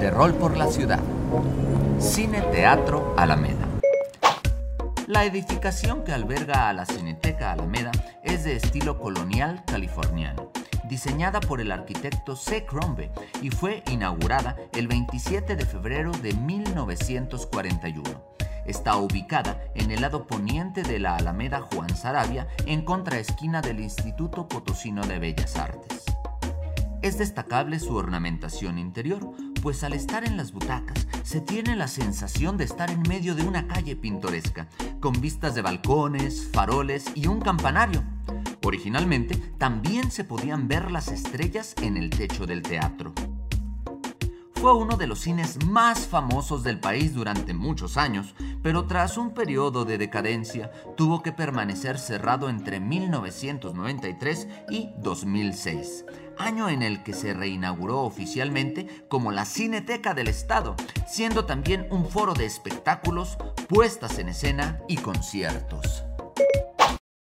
De rol por la ciudad. Cine Teatro Alameda. La edificación que alberga a la Cineteca Alameda es de estilo colonial californiano, diseñada por el arquitecto C. Crombie y fue inaugurada el 27 de febrero de 1941. Está ubicada en el lado poniente de la Alameda Juan Sarabia, en contraesquina del Instituto Potosino de Bellas Artes. Es destacable su ornamentación interior, pues al estar en las butacas se tiene la sensación de estar en medio de una calle pintoresca, con vistas de balcones, faroles y un campanario. Originalmente también se podían ver las estrellas en el techo del teatro. Fue uno de los cines más famosos del país durante muchos años, pero tras un periodo de decadencia tuvo que permanecer cerrado entre 1993 y 2006, año en el que se reinauguró oficialmente como la Cineteca del Estado, siendo también un foro de espectáculos, puestas en escena y conciertos.